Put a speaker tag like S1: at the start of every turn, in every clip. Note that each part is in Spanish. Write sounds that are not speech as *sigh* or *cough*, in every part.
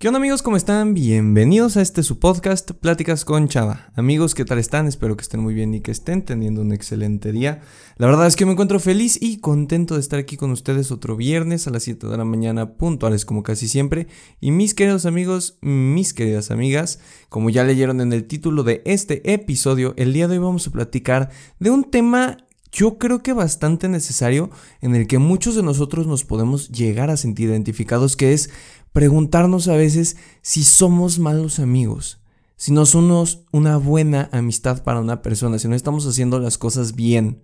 S1: ¿Qué onda amigos? ¿Cómo están? Bienvenidos a este su podcast, Pláticas con Chava. Amigos, ¿qué tal están? Espero que estén muy bien y que estén teniendo un excelente día. La verdad es que me encuentro feliz y contento de estar aquí con ustedes otro viernes a las 7 de la mañana, puntuales como casi siempre. Y mis queridos amigos, mis queridas amigas, como ya leyeron en el título de este episodio, el día de hoy vamos a platicar de un tema yo creo que bastante necesario en el que muchos de nosotros nos podemos llegar a sentir identificados, que es preguntarnos a veces si somos malos amigos, si no somos una buena amistad para una persona, si no estamos haciendo las cosas bien.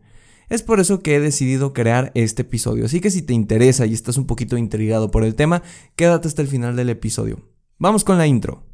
S1: Es por eso que he decidido crear este episodio, así que si te interesa y estás un poquito intrigado por el tema, quédate hasta el final del episodio. Vamos con la intro.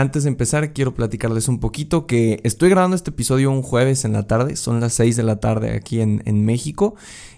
S1: antes de empezar, quiero platicarles un poquito que estoy grabando este episodio un jueves en la tarde, son las 6 de la tarde aquí en, México,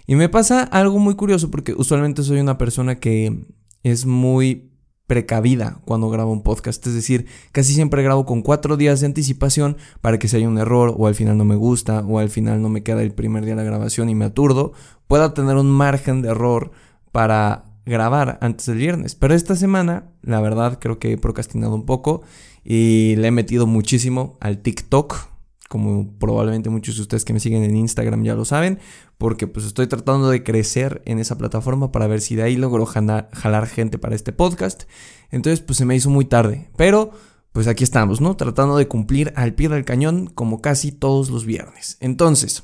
S1: y me pasa algo muy curioso porque usualmente soy una persona que es muy precavida cuando grabo un podcast, es decir, casi siempre grabo con cuatro días de anticipación para que si hay un error o al final no me gusta o al final no me queda el primer día de la grabación y me aturdo, pueda tener un margen de error para grabar antes del viernes. Pero esta semana, la verdad, creo que he procrastinado un poco y le he metido muchísimo al TikTok, como probablemente muchos de ustedes que me siguen en Instagram ya lo saben, porque pues estoy tratando de crecer en esa plataforma para ver si de ahí logro jalar gente para este podcast. Entonces pues se me hizo muy tarde, pero pues aquí estamos, ¿no? Tratando de cumplir al pie del cañón como casi todos los viernes. Entonces,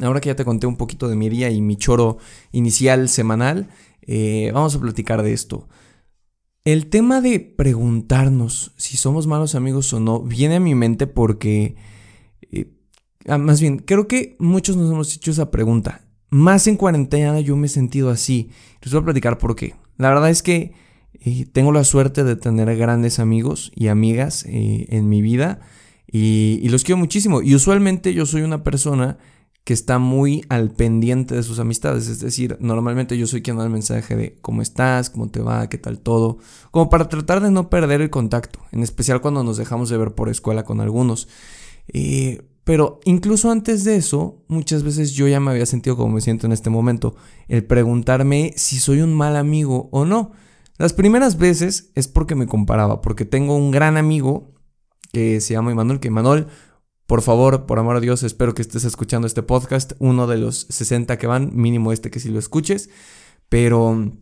S1: ahora que ya te conté un poquito de mi día y mi choro inicial semanal, eh, vamos a platicar de esto. El tema de preguntarnos si somos malos amigos o no viene a mi mente porque, eh, ah, más bien, creo que muchos nos hemos hecho esa pregunta. Más en cuarentena yo me he sentido así. Les voy a platicar por qué. La verdad es que eh, tengo la suerte de tener grandes amigos y amigas en mi vida y los quiero muchísimo. Y usualmente yo soy una persona que está muy al pendiente de sus amistades. Es decir, normalmente yo soy quien da el mensaje de cómo estás, cómo te va, qué tal todo, como para tratar de no perder el contacto, en especial cuando nos dejamos de ver por escuela con algunos. Eh, pero incluso antes de eso, muchas veces yo ya me había sentido como me siento en este momento, el preguntarme si soy un mal amigo o no. Las primeras veces es porque me comparaba, porque tengo un gran amigo que se llama Emanuel, que Emanuel por favor, por amor a Dios, espero que estés escuchando este podcast, uno de los 60 que van, mínimo este que si lo escuches. Pero,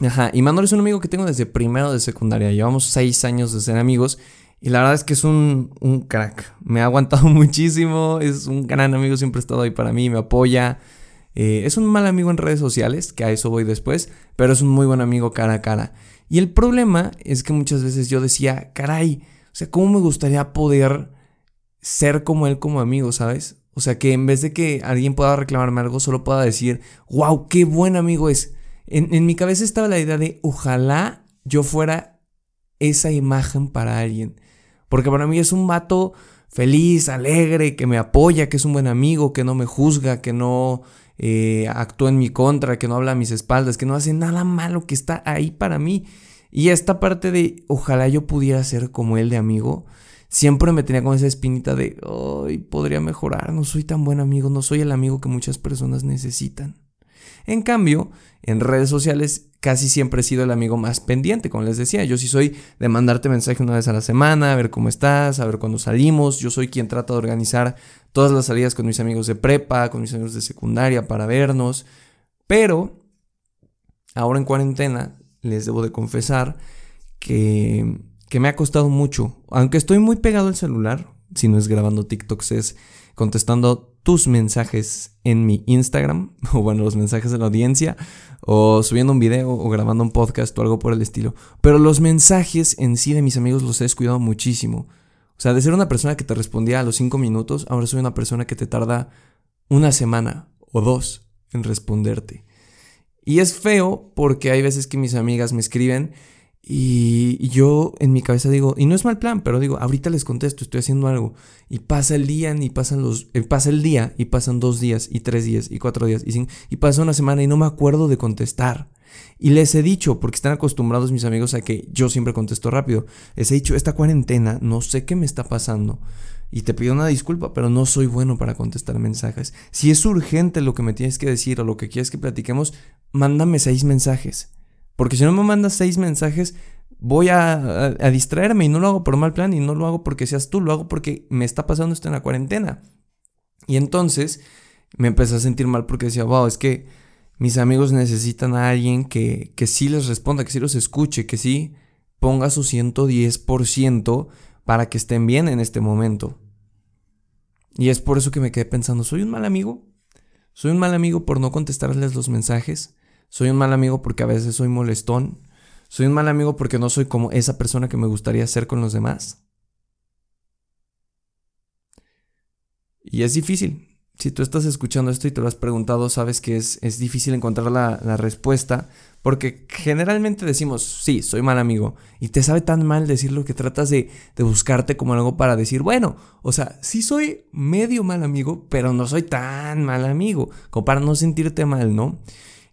S1: ajá, y Manuel es un amigo que tengo desde primero de secundaria. Llevamos seis años de ser amigos y la verdad es que es un, crack. Me ha aguantado *laughs* muchísimo, es un gran amigo, siempre ha estado ahí para mí, me apoya. Eh, es un mal amigo en redes sociales, que a eso voy después, pero es un muy buen amigo cara a cara. Y el problema es que muchas veces yo decía, caray, o sea, ¿cómo me gustaría poder ser como él como amigo, ¿sabes? O sea, que en vez de que alguien pueda reclamarme algo, solo pueda decir, wow, qué buen amigo es. En, mi cabeza estaba la idea de, ojalá yo fuera esa imagen para alguien. Porque para mí es un vato feliz, alegre, que me apoya, que es un buen amigo, que no me juzga, que no eh, actúa en mi contra, que no habla a mis espaldas, que no hace nada malo, que está ahí para mí. Y esta parte de, ojalá yo pudiera ser como él de amigo, siempre me tenía con esa espinita de, ay, podría mejorar, no soy tan buen amigo, no soy el amigo que muchas personas necesitan. En cambio, en redes sociales casi siempre he sido el amigo más pendiente, como les decía, yo sí soy de mandarte mensaje una vez a la semana, a ver cómo estás, a ver cuándo salimos, yo soy quien trata de organizar todas las salidas con mis amigos de prepa, con mis amigos de secundaria para vernos, pero ahora en cuarentena les debo de confesar que que me ha costado mucho. Aunque estoy muy pegado al celular, si no es grabando TikToks, es contestando tus mensajes en mi Instagram, *laughs* o bueno, los mensajes de la audiencia, o subiendo un video, o grabando un podcast, o algo por el estilo. Pero los mensajes en sí de mis amigos los he descuidado muchísimo. O sea, de ser una persona que te respondía a los cinco minutos, ahora soy una persona que te tarda una semana o dos en responderte. Y es feo porque hay veces que mis amigas me escriben Y, yo en mi cabeza digo, y no es mal plan, pero digo, ahorita les contesto, estoy haciendo algo. Y pasa el día, y pasan los, eh, pasa el día, y pasan dos días, y tres días, y cuatro días, y, y pasa una semana y no me acuerdo de contestar. Y les he dicho, porque están acostumbrados mis amigos a que yo siempre contesto rápido, les he dicho, esta cuarentena, no sé qué me está pasando. Y te pido una disculpa, pero no soy bueno para contestar mensajes. Si es urgente lo que me tienes que decir o lo que quieres que platiquemos, mándame seis mensajes. Porque si no me mandas seis mensajes, voy a, distraerme y no lo hago por mal plan y no lo hago porque seas tú, lo hago porque me está pasando esto en la cuarentena. Y entonces me empecé a sentir mal porque decía, wow, es que mis amigos necesitan a alguien que, que sí les responda, que sí los escuche, que sí ponga su 110% para que estén bien en este momento. Y es por eso que me quedé pensando, ¿soy un mal amigo? ¿Soy un mal amigo por no contestarles los mensajes? Soy un mal amigo porque a veces soy molestón. Soy un mal amigo porque no soy como esa persona que me gustaría ser con los demás. Y es difícil. Si tú estás escuchando esto y te lo has preguntado, sabes que es, es difícil encontrar la, la, respuesta. Porque generalmente decimos, sí, soy mal amigo. Y te sabe tan mal decirlo que tratas de, de buscarte como algo para decir, bueno, o sea, sí soy medio mal amigo, pero no soy tan mal amigo. Como para no sentirte mal, ¿no?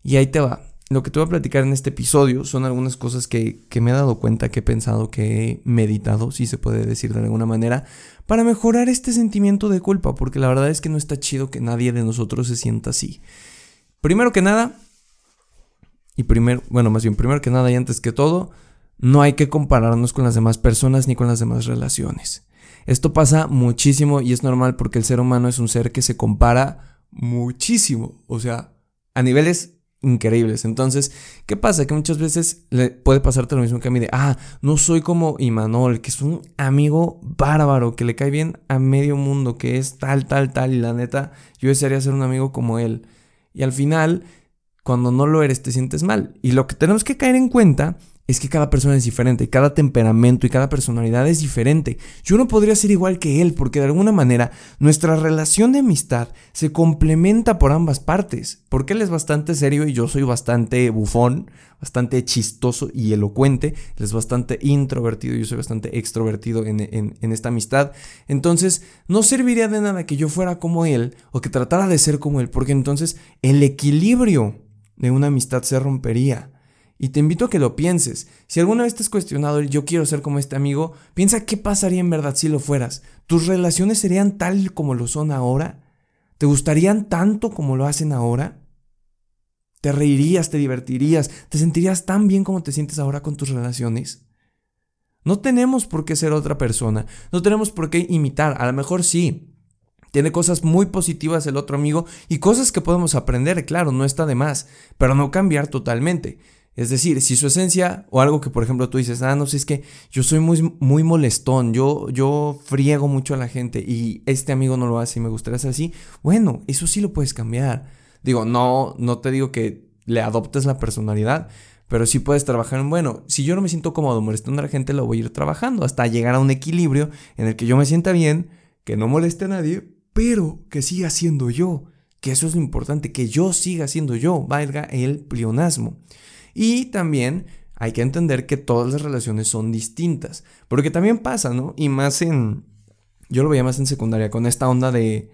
S1: Y ahí te va. Lo que te voy a platicar en este episodio son algunas cosas que, me he dado cuenta, que he pensado, que he meditado, si se puede decir de alguna manera, para mejorar este sentimiento de culpa, porque la verdad es que no está chido que nadie de nosotros se sienta así. Primero que nada, y primero, bueno, más bien primero que nada y antes que todo, no hay que compararnos con las demás personas ni con las demás relaciones. Esto pasa muchísimo y es normal porque el ser humano es un ser que se compara muchísimo, o sea, a niveles increíbles. Entonces, ¿qué pasa? Que muchas veces le puede pasarte lo mismo que a mí de, ah, no soy como Imanol, que es un amigo bárbaro, que le cae bien a medio mundo, que es tal, tal, tal, y la neta, yo desearía ser un amigo como él. Y al final, cuando no lo eres, te sientes mal. Y lo que tenemos que caer en cuenta es que cada persona es diferente, cada temperamento y cada personalidad es diferente. Yo no podría ser igual que él porque de alguna manera nuestra relación de amistad se complementa por ambas partes. Porque él es bastante serio y yo soy bastante bufón, bastante chistoso y elocuente. Él es bastante introvertido y yo soy bastante extrovertido en, en esta amistad. Entonces no serviría de nada que yo fuera como él o que tratara de ser como él porque entonces el equilibrio de una amistad se rompería. Y te invito a que lo pienses. Si alguna vez te has cuestionado yo quiero ser como este amigo, piensa qué pasaría en verdad si lo fueras. ¿Tus relaciones serían tal como lo son ahora? ¿Te gustarían tanto como lo hacen ahora? ¿Te reirías, te divertirías, te sentirías tan bien como te sientes ahora con tus relaciones? No tenemos por qué ser otra persona, no tenemos por qué imitar, a lo mejor sí. Tiene cosas muy positivas el otro amigo y cosas que podemos aprender, claro, no está de más, pero no cambiar totalmente. Es decir, si su esencia o algo que por ejemplo tú dices, ah, no sé, es que yo soy muy, muy molestón, yo, yo friego mucho a la gente y este amigo no lo hace y me gustaría ser así, bueno, eso sí lo puedes cambiar. Digo, no, no te digo que le adoptes la personalidad, pero sí puedes trabajar en, bueno, si yo no me siento cómodo molestando a la gente, lo voy a ir trabajando hasta llegar a un equilibrio en el que yo me sienta bien, que no moleste a nadie, pero que siga siendo yo. Que eso es lo importante, que yo siga siendo yo, valga el plionasmo. Y también hay que entender que todas las relaciones son distintas. Porque también pasa, ¿no? Y más en... Yo lo veía más en secundaria, con esta onda de...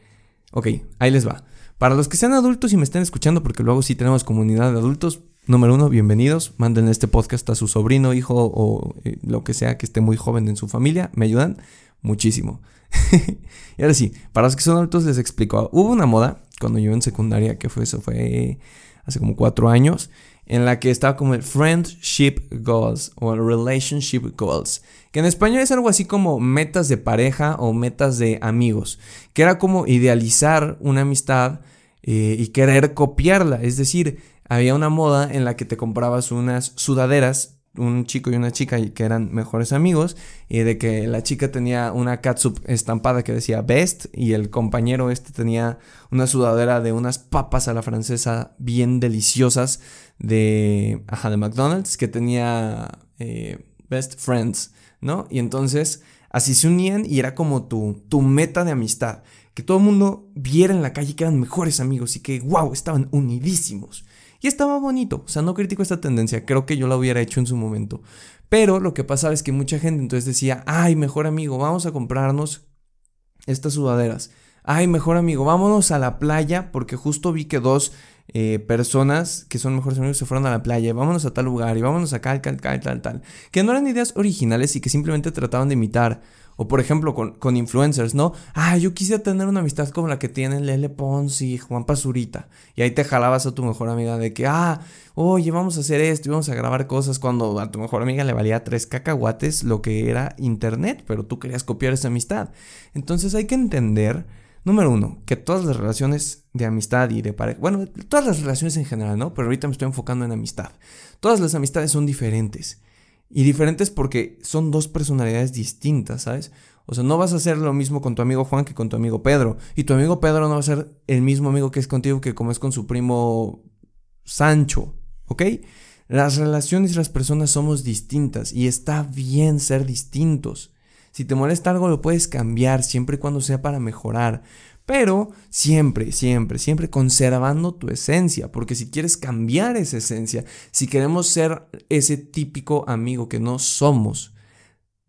S1: Ok, ahí les va. Para los que sean adultos y me estén escuchando, porque luego sí tenemos comunidad de adultos, número uno, bienvenidos. Manden este podcast a su sobrino, hijo o eh, lo que sea que esté muy joven en su familia. Me ayudan muchísimo. *laughs* y ahora sí, para los que son adultos les explico. Hubo una moda cuando yo en secundaria, que fue eso, fue hace como cuatro años, en la que estaba como el Friendship Goals o el Relationship Goals, que en español es algo así como metas de pareja o metas de amigos, que era como idealizar una amistad eh, y querer copiarla, es decir, había una moda en la que te comprabas unas sudaderas un chico y una chica que eran mejores amigos y de que la chica tenía una catsup estampada que decía best y el compañero este tenía una sudadera de unas papas a la francesa bien deliciosas de, ajá, de McDonald's que tenía eh, best friends, ¿no? Y entonces así se unían y era como tu, tu meta de amistad, que todo el mundo viera en la calle que eran mejores amigos y que, wow, estaban unidísimos. Y estaba bonito, o sea, no critico esta tendencia, creo que yo la hubiera hecho en su momento. Pero lo que pasaba es que mucha gente entonces decía, ay, mejor amigo, vamos a comprarnos estas sudaderas. Ay, mejor amigo, vámonos a la playa porque justo vi que dos eh, personas que son mejores amigos se fueron a la playa, vámonos a tal lugar y vámonos acá, tal, tal, tal, tal. Que no eran ideas originales y que simplemente trataban de imitar. O por ejemplo con, influencers, ¿no? Ah, yo quisiera tener una amistad como la que tienen Lele Pons y Juan Pazurita. Y ahí te jalabas a tu mejor amiga de que, ah, oye, vamos a hacer esto y vamos a grabar cosas cuando a tu mejor amiga le valía tres cacahuates lo que era internet, pero tú querías copiar esa amistad. Entonces hay que entender Número uno, que todas las relaciones de amistad y de pareja, bueno, todas las relaciones en general, ¿no? Pero ahorita me estoy enfocando en amistad. Todas las amistades son diferentes. Y diferentes porque son dos personalidades distintas, ¿sabes? O sea, no vas a hacer lo mismo con tu amigo Juan que con tu amigo Pedro. Y tu amigo Pedro no va a ser el mismo amigo que es contigo que como es con su primo Sancho, ¿ok? Las relaciones y las personas somos distintas y está bien ser distintos. Si te molesta algo lo puedes cambiar siempre y cuando sea para mejorar. Pero siempre, siempre, siempre conservando tu esencia, porque si quieres cambiar esa esencia, si queremos ser ese típico amigo que no somos,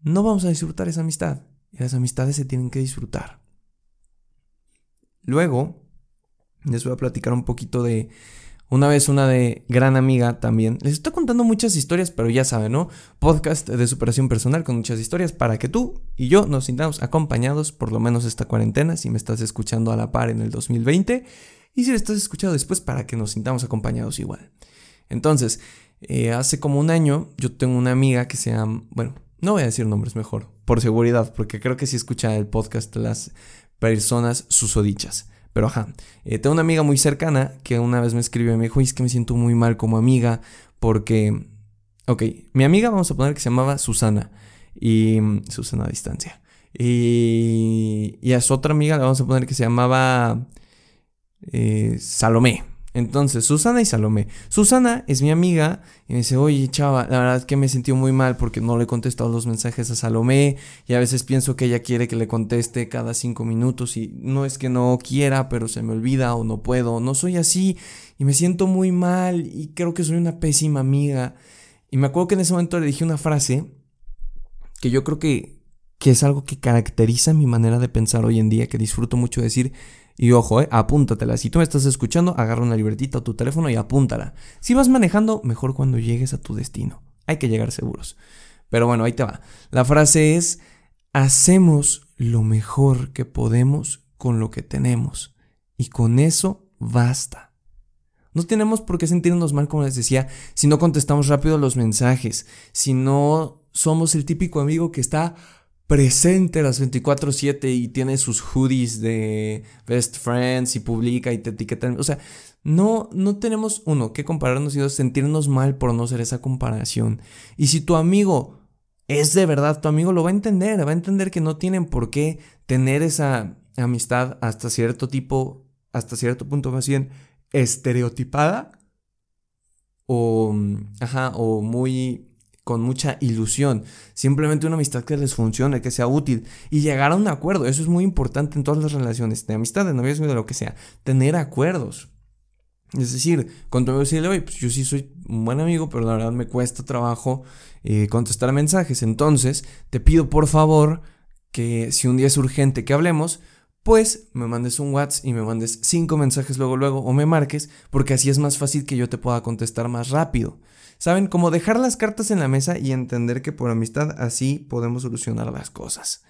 S1: no vamos a disfrutar esa amistad. Y las amistades se tienen que disfrutar. Luego, les voy a platicar un poquito de una vez una de gran amiga también. Les estoy contando muchas historias, pero ya saben, ¿no? Podcast de superación personal con muchas historias para que tú y yo nos sintamos acompañados por lo menos esta cuarentena, si me estás escuchando a la par en el 2020, y si me estás escuchando después para que nos sintamos acompañados igual. Entonces, eh, hace como un año yo tengo una amiga que se llama, bueno, no voy a decir nombres mejor, por seguridad, porque creo que si escucha el podcast las personas susodichas. Pero ajá, eh, tengo una amiga muy cercana que una vez me escribió y me dijo, es que me siento muy mal como amiga porque... Ok, mi amiga vamos a poner que se llamaba Susana. Y... Mm, Susana a distancia. Y, y a su otra amiga le vamos a poner que se llamaba eh, Salomé. Entonces, Susana y Salomé. Susana es mi amiga y me dice, oye, chava, la verdad es que me sentí muy mal porque no le he contestado los mensajes a Salomé y a veces pienso que ella quiere que le conteste cada cinco minutos y no es que no quiera, pero se me olvida o no puedo, no soy así y me siento muy mal y creo que soy una pésima amiga. Y me acuerdo que en ese momento le dije una frase que yo creo que, que es algo que caracteriza mi manera de pensar hoy en día, que disfruto mucho decir y ojo, eh, apúntatela. Si tú me estás escuchando, agarra una libretita o tu teléfono y apúntala. Si vas manejando, mejor cuando llegues a tu destino. Hay que llegar seguros. Pero bueno, ahí te va. La frase es, hacemos lo mejor que podemos con lo que tenemos. Y con eso basta. No tenemos por qué sentirnos mal, como les decía, si no contestamos rápido los mensajes, si no somos el típico amigo que está presente las 24/7 y tiene sus hoodies de best friends y publica y te etiquetan. O sea, no, no tenemos, uno, que compararnos y dos, sentirnos mal por no ser esa comparación. Y si tu amigo es de verdad, tu amigo lo va a entender, va a entender que no tienen por qué tener esa amistad hasta cierto tipo, hasta cierto punto más bien estereotipada o, ajá, o muy con mucha ilusión, simplemente una amistad que les funcione, que sea útil y llegar a un acuerdo. Eso es muy importante en todas las relaciones, de amistad, de noviazgo, de lo que sea, tener acuerdos. Es decir, con tu amigo decirle, oye, pues yo sí soy un buen amigo, pero la verdad me cuesta trabajo eh, contestar mensajes. Entonces, te pido por favor que si un día es urgente que hablemos, pues me mandes un WhatsApp y me mandes cinco mensajes luego, luego, o me marques, porque así es más fácil que yo te pueda contestar más rápido. ¿Saben? Como dejar las cartas en la mesa y entender que por amistad así podemos solucionar las cosas.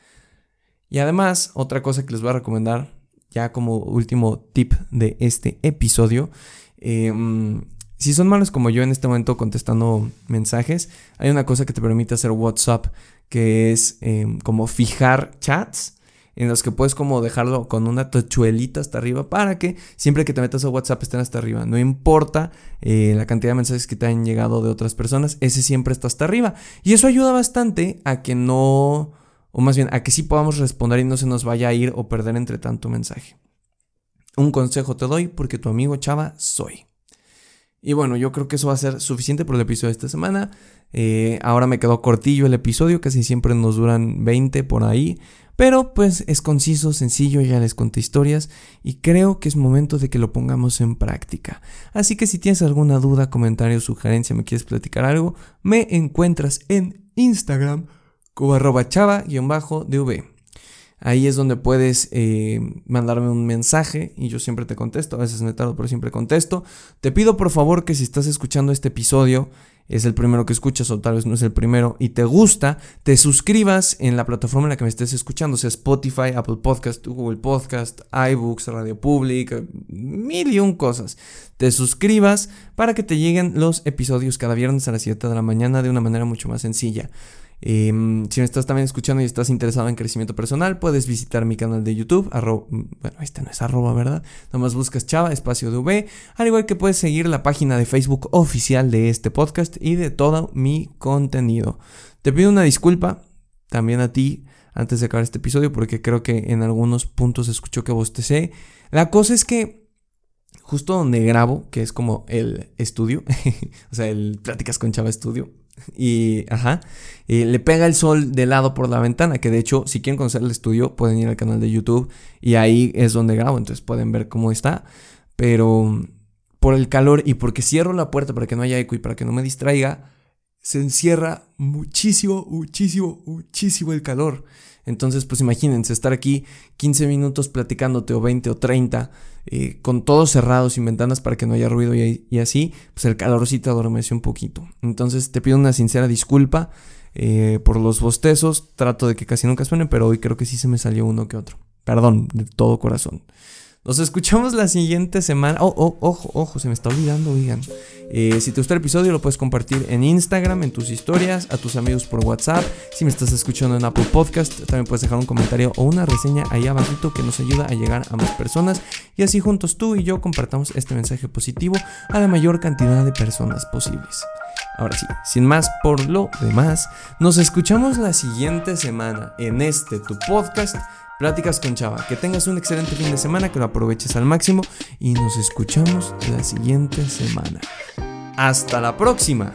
S1: Y además, otra cosa que les voy a recomendar, ya como último tip de este episodio, em, si son malos como yo en este momento contestando mensajes, hay una cosa que te permite hacer WhatsApp, que es em, como fijar chats en los que puedes como dejarlo con una tachuelita hasta arriba para que siempre que te metas a WhatsApp estén hasta arriba. No importa eh, la cantidad de mensajes que te han llegado de otras personas, ese siempre está hasta arriba. Y eso ayuda bastante a que no, o más bien a que sí podamos responder y no se nos vaya a ir o perder entre tanto mensaje. Un consejo te doy porque tu amigo Chava soy. Y bueno, yo creo que eso va a ser suficiente por el episodio de esta semana. Eh, ahora me quedó cortillo el episodio, casi siempre nos duran 20 por ahí. Pero pues es conciso, sencillo, ya les conté historias y creo que es momento de que lo pongamos en práctica. Así que si tienes alguna duda, comentario, sugerencia, me quieres platicar algo, me encuentras en Instagram como arroba chava-dv. Ahí es donde puedes eh, mandarme un mensaje y yo siempre te contesto. A veces me tardo, pero siempre contesto. Te pido por favor que si estás escuchando este episodio es el primero que escuchas o tal vez no es el primero y te gusta, te suscribas en la plataforma en la que me estés escuchando, sea Spotify, Apple Podcast, Google Podcast, iBooks, Radio Public, mil y un cosas. Te suscribas para que te lleguen los episodios cada viernes a las 7 de la mañana de una manera mucho más sencilla. Em, si me estás también escuchando y estás interesado en crecimiento personal, puedes visitar mi canal de YouTube. bueno, este no es arroba, ¿verdad? Nomás buscas Chava, espacio de V. Al igual que puedes seguir la página de Facebook oficial de este podcast y de todo mi contenido. Te pido una disculpa también a ti antes de acabar este episodio porque creo que en algunos puntos escucho que bostecé. La cosa es que justo donde grabo, que es como el estudio, *laughs* o sea, el Pláticas con Chava Estudio, y, ajá, le pega el sol de lado por la ventana, que de hecho, si quieren conocer el estudio, pueden ir al canal de YouTube y ahí es donde grabo, entonces pueden ver cómo está. Pero por el calor y porque cierro la puerta para que no haya eco y para que no me distraiga, se encierra muchísimo, muchísimo, muchísimo el calor. Entonces, pues imagínense estar aquí 15 minutos platicándote o 20 o 30 eh, con todos cerrados sin ventanas para que no haya ruido y, así, pues el calorcito adormece un poquito. Entonces te pido una sincera disculpa eh, por los bostezos. Trato de que casi nunca suenen, pero hoy creo que sí se me salió uno que otro. Perdón, de todo corazón. Nos escuchamos la siguiente semana. Oh, oh, ojo, ojo, se me está olvidando, oigan. Eh, si te gustó el episodio, lo puedes compartir en Instagram, en tus historias, a tus amigos por WhatsApp. Si me estás escuchando en Apple Podcast, también puedes dejar un comentario o una reseña ahí abajito que nos ayuda a llegar a más personas. Y así juntos tú y yo compartamos este mensaje positivo a la mayor cantidad de personas posibles. Ahora sí, sin más por lo demás, nos escuchamos la siguiente semana en este tu podcast Pláticas con Chava. Que tengas un excelente fin de semana, que lo aproveches al máximo y nos escuchamos la siguiente semana. Hasta la próxima.